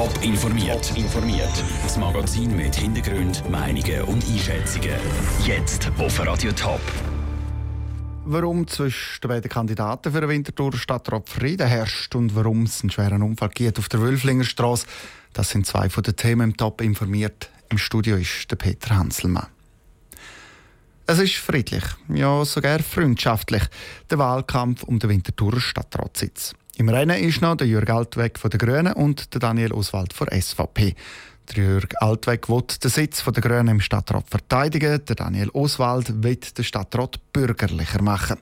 Top informiert. informiert. Das Magazin mit Hintergrund, Meinungen und Einschätzungen. Jetzt auf Radio Top. Warum zwischen den beiden Kandidaten für den Winterthur Stadtrat Frieden herrscht und warum es einen schweren Unfall gibt auf der Wölflinger Straße, das sind zwei von den Themen im Top informiert. Im Studio ist der Peter Hanselmann. Es ist friedlich, ja sogar freundschaftlich, der Wahlkampf um den Winterthurer Stadtratssitz. Im Rennen ist noch der Jürg Altweg von den Grünen und der Daniel Oswald von SVP. Der Jürg Altweg will den Sitz der Grünen im Stadtrat verteidigen, der Daniel Oswald will den Stadtrat bürgerlicher machen.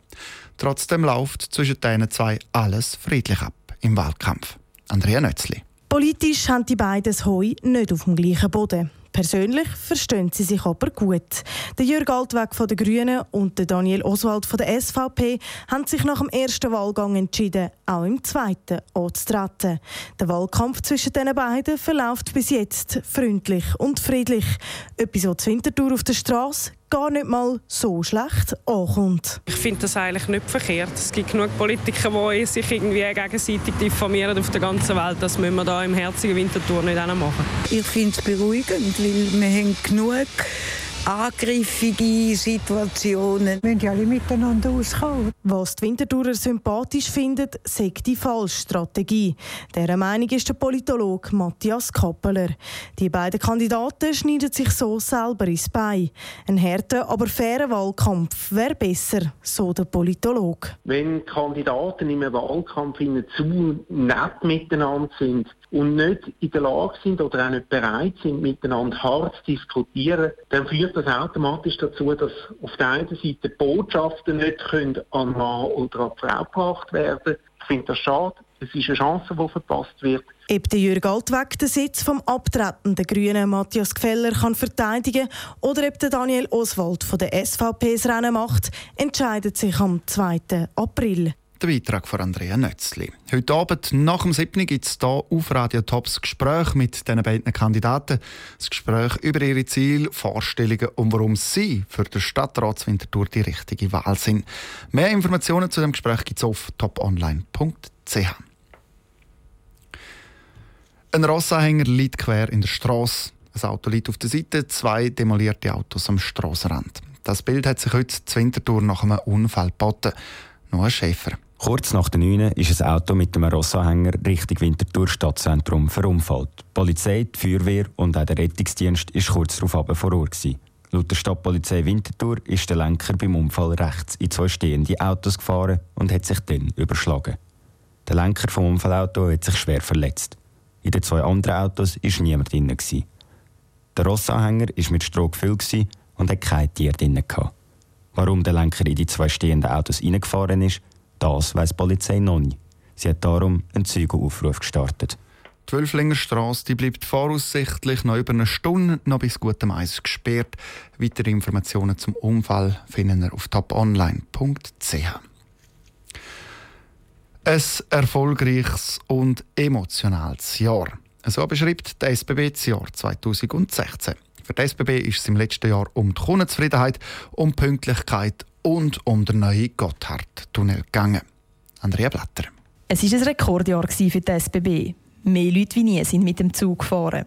Trotzdem läuft zwischen diesen zwei alles friedlich ab im Wahlkampf. Andrea Nötzli. Politisch haben die beiden das Heu nicht auf dem gleichen Boden. Persönlich verstehen sie sich aber gut. Der Jürg Altweg von den Grünen und der Daniel Oswald von der SVP haben sich nach dem ersten Wahlgang entschieden, auch im zweiten anzutreten. Der Wahlkampf zwischen den beiden verläuft bis jetzt freundlich und friedlich. Etwas, was Winterthur auf der Straße gar nicht mal so schlecht ankommt. Ich finde das eigentlich nicht verkehrt. Es gibt genug Politiker, die sich irgendwie gegenseitig diffamieren auf der ganzen Welt. Das müssen wir hier im herzigen Winterthur nicht machen. Ich finde es beruhigend, weil wir haben genug angriffige Situationen. Wir müssen alle miteinander auskommen. Was die Winterthurer sympathisch findet, sagt die falsche Strategie. Dieser Meinung ist der Politologe Matthias Kappeler. Die beiden Kandidaten schneiden sich so selber ins Bein. Ein harter, aber fairer Wahlkampf wäre besser, so der Politologe. Wenn Kandidaten im Wahlkampf zu nett miteinander sind, und nicht in der Lage sind oder auch nicht bereit sind, miteinander hart zu diskutieren, dann führt das automatisch dazu, dass auf der einen Seite Botschaften nicht können an Mann oder an Frau gebracht werden. Ich finde das schade. Es ist eine Chance, die verpasst wird. Ob der Jürg Altweg den Sitz vom abtretenden Grünen Matthias Gfeller kann verteidigen oder ob der Daniel Oswald von der SVP das Rennen macht, entscheidet sich am 2. April. Der Beitrag von Andrea Nötzli. Heute Abend nach dem 7. gibt es hier auf Radio Tops Gespräch mit diesen beiden Kandidaten. Das Gespräch über ihre Ziele, Vorstellungen und warum sie für den Stadtratswintertour die richtige Wahl sind. Mehr Informationen zu dem Gespräch gibt es auf toponline.ch. Ein Rossanhänger liegt quer in der Straße. Ein Auto liegt auf der Seite, zwei demolierte Autos am Strassenrand. Das Bild hat sich heute zur Wintertour nach einem Unfall geboten. Noah Schäfer. Kurz nach der 9 ist ein Auto mit einem Rossanhänger Richtung Winterthur Stadtzentrum verunfallt. Die Polizei, die Feuerwehr und auch der Rettungsdienst ist kurz darauf vor Ort. Laut der Stadtpolizei Winterthur ist der Lenker beim Unfall rechts in zwei stehende Autos gefahren und hat sich dann überschlagen. Der Lenker vom Unfallauto hat sich schwer verletzt. In den zwei anderen Autos war niemand drin. Der Rossanhänger war mit Stroh gefüllt und hatte kein Tier drin. Warum der Lenker in die zwei stehenden Autos reingefahren ist, das weiß die Polizei noch nicht. Sie hat darum einen Zeugenaufruf gestartet. Die Wölflingerstrasse bleibt voraussichtlich noch über eine Stunde noch bis gutem Eis gesperrt. Weitere Informationen zum Unfall finden Sie auf toponline.ch. Ein erfolgreiches und emotionales Jahr. So beschreibt der SBB das Jahr 2016. Für die SBB ist es im letzten Jahr um die Kundenzufriedenheit, um Pünktlichkeit und um den neuen Gotthardtunnel gegangen. Andrea Blatter. Es war ein Rekordjahr für die SBB. Mehr Leute wie nie sind mit dem Zug gefahren.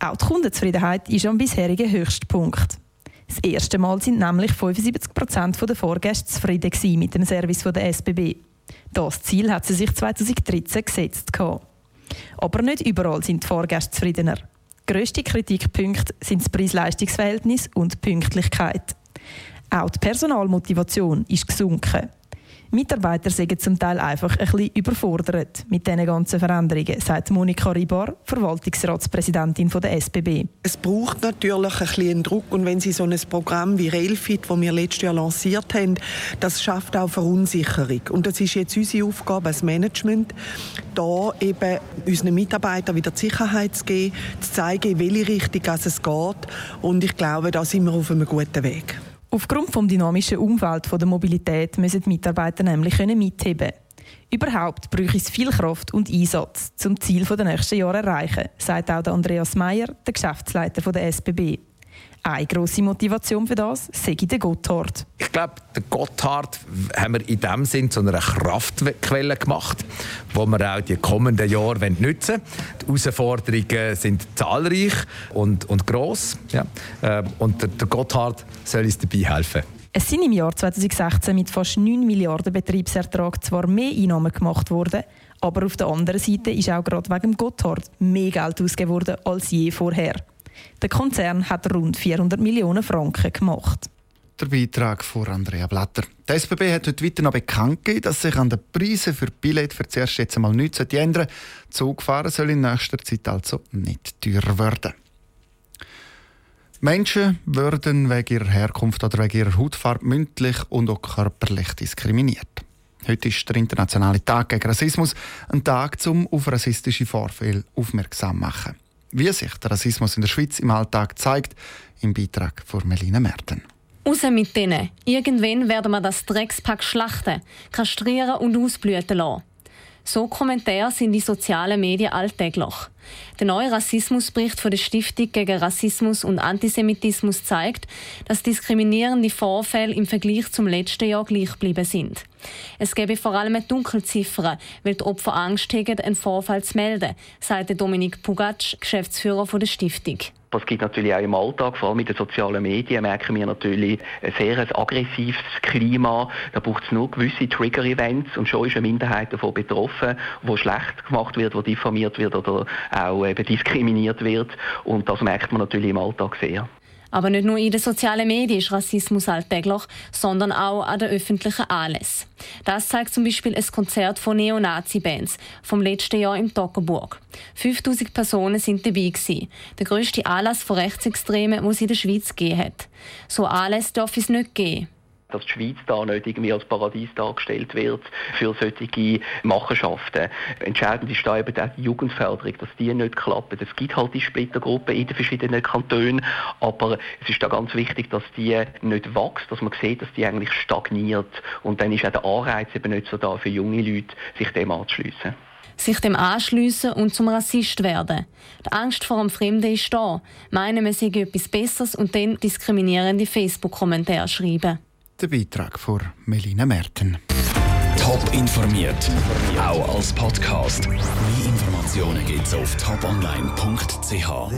Auch die Kundenzufriedenheit ist am bisherigen Höchstpunkt. Das erste Mal sind nämlich 75 Prozent der Fahrgäste zufrieden mit dem Service der SBB. Das Ziel hat sie sich 2013 gesetzt. Aber nicht überall sind die Fahrgäste zufriedener. Grösste Kritikpunkte sind das Preis-Leistungs-Verhältnis und die Pünktlichkeit. Auch die Personalmotivation ist gesunken. Mitarbeiter sind zum Teil einfach ein bisschen überfordert mit diesen ganzen Veränderungen, sagt Monika Ribar, Verwaltungsratspräsidentin der SBB. Es braucht natürlich ein bisschen Druck und wenn Sie so ein Programm wie Railfit, das wir letztes Jahr lanciert haben, das schafft auch Verunsicherung. Und das ist jetzt unsere Aufgabe als Management, da eben unseren Mitarbeitern wieder die Sicherheit zu geben, zu zeigen, in welche Richtung es geht. Und ich glaube, da sind wir auf einem guten Weg. Aufgrund des dynamischen Umfelds der Mobilität müssen die Mitarbeiter nämlich mitheben Überhaupt bräuchte es viel Kraft und Einsatz, um das Ziel der nächsten Jahre zu erreichen, sagt auch Andreas Meyer, der Geschäftsleiter der SBB. Eine grosse Motivation für das sei der Gotthard. Ich glaube, den Gotthard haben wir in dem Sinn zu einer Kraftquelle gemacht, wo wir auch die kommenden Jahre nutzen wollen. Die Herausforderungen sind zahlreich und, und gross. Ja. Ähm, und der, der Gotthard soll uns dabei helfen. Es sind im Jahr 2016 mit fast 9 Milliarden Betriebsertrag zwar mehr Einnahmen gemacht worden, aber auf der anderen Seite ist auch gerade wegen Gotthard mehr Geld ausgegeben worden als je vorher. Der Konzern hat rund 400 Millionen Franken gemacht. Der Beitrag von Andrea Blatter. Die SBB hat heute weiter noch bekannt gegeben, dass sich an den Preisen für Billett für zuerst jetzt einmal nichts ändern Zugfahren soll in nächster Zeit also nicht teurer werden. Menschen würden wegen ihrer Herkunft oder wegen ihrer Hautfarbe mündlich und auch körperlich diskriminiert. Heute ist der Internationale Tag gegen Rassismus, ein Tag, um auf rassistische Vorfälle aufmerksam zu machen. Wie sich der Rassismus in der Schweiz im Alltag zeigt, im Beitrag von Melina Merten. Raus mit denen. Irgendwann werden wir das Dreckspack schlachten, kastrieren und ausblüten lassen. So Kommentare sind die sozialen Medien alltäglich. Der neue Rassismusbericht von der Stiftung gegen Rassismus und Antisemitismus zeigt, dass diskriminierende Vorfälle im Vergleich zum letzten Jahr gleich geblieben sind. Es gäbe vor allem eine Dunkelziffer, weil die Opfer Angst haben, einen Vorfall zu melden, sagte Dominik Pugatsch, Geschäftsführer der Stiftung. Das gibt natürlich auch im Alltag, vor allem in den sozialen Medien, merken wir natürlich ein sehr aggressives Klima. Da braucht es nur gewisse Trigger-Events und schon ist eine Minderheit davon betroffen, wo schlecht gemacht wird, wo diffamiert wird oder auch eben diskriminiert wird. Und das merkt man natürlich im Alltag sehr. Aber nicht nur in den sozialen Medien ist Rassismus alltäglich, sondern auch an den öffentlichen Anlässen. Das zeigt zum Beispiel ein Konzert von Neonazi-Bands vom letzten Jahr im Toggenburg. 5000 Personen sind dabei gewesen. Der grösste Anlass von Rechtsextremen, den es in der Schweiz gegeben hat. So Anlässe darf es nicht geben dass die Schweiz da nicht irgendwie als Paradies dargestellt wird für solche Machenschaften. Entscheidend ist da eben auch die Jugendförderung, dass die nicht klappen. Es gibt halt die Splittergruppen in den verschiedenen Kantonen, aber es ist da ganz wichtig, dass die nicht wächst, dass man sieht, dass die eigentlich stagniert und dann ist auch der Anreiz eben nicht so da für junge Leute, sich dem anzuschliessen sich dem anschliessen und zum Rassist werden. Die Angst vor dem Fremden ist da. Meinen, man sei etwas Besseres und dann diskriminierende Facebook-Kommentare schreiben. Der Beitrag von Melina Merten. Top informiert, auch als Podcast. Mehr Informationen gibt's auf toponline.ch.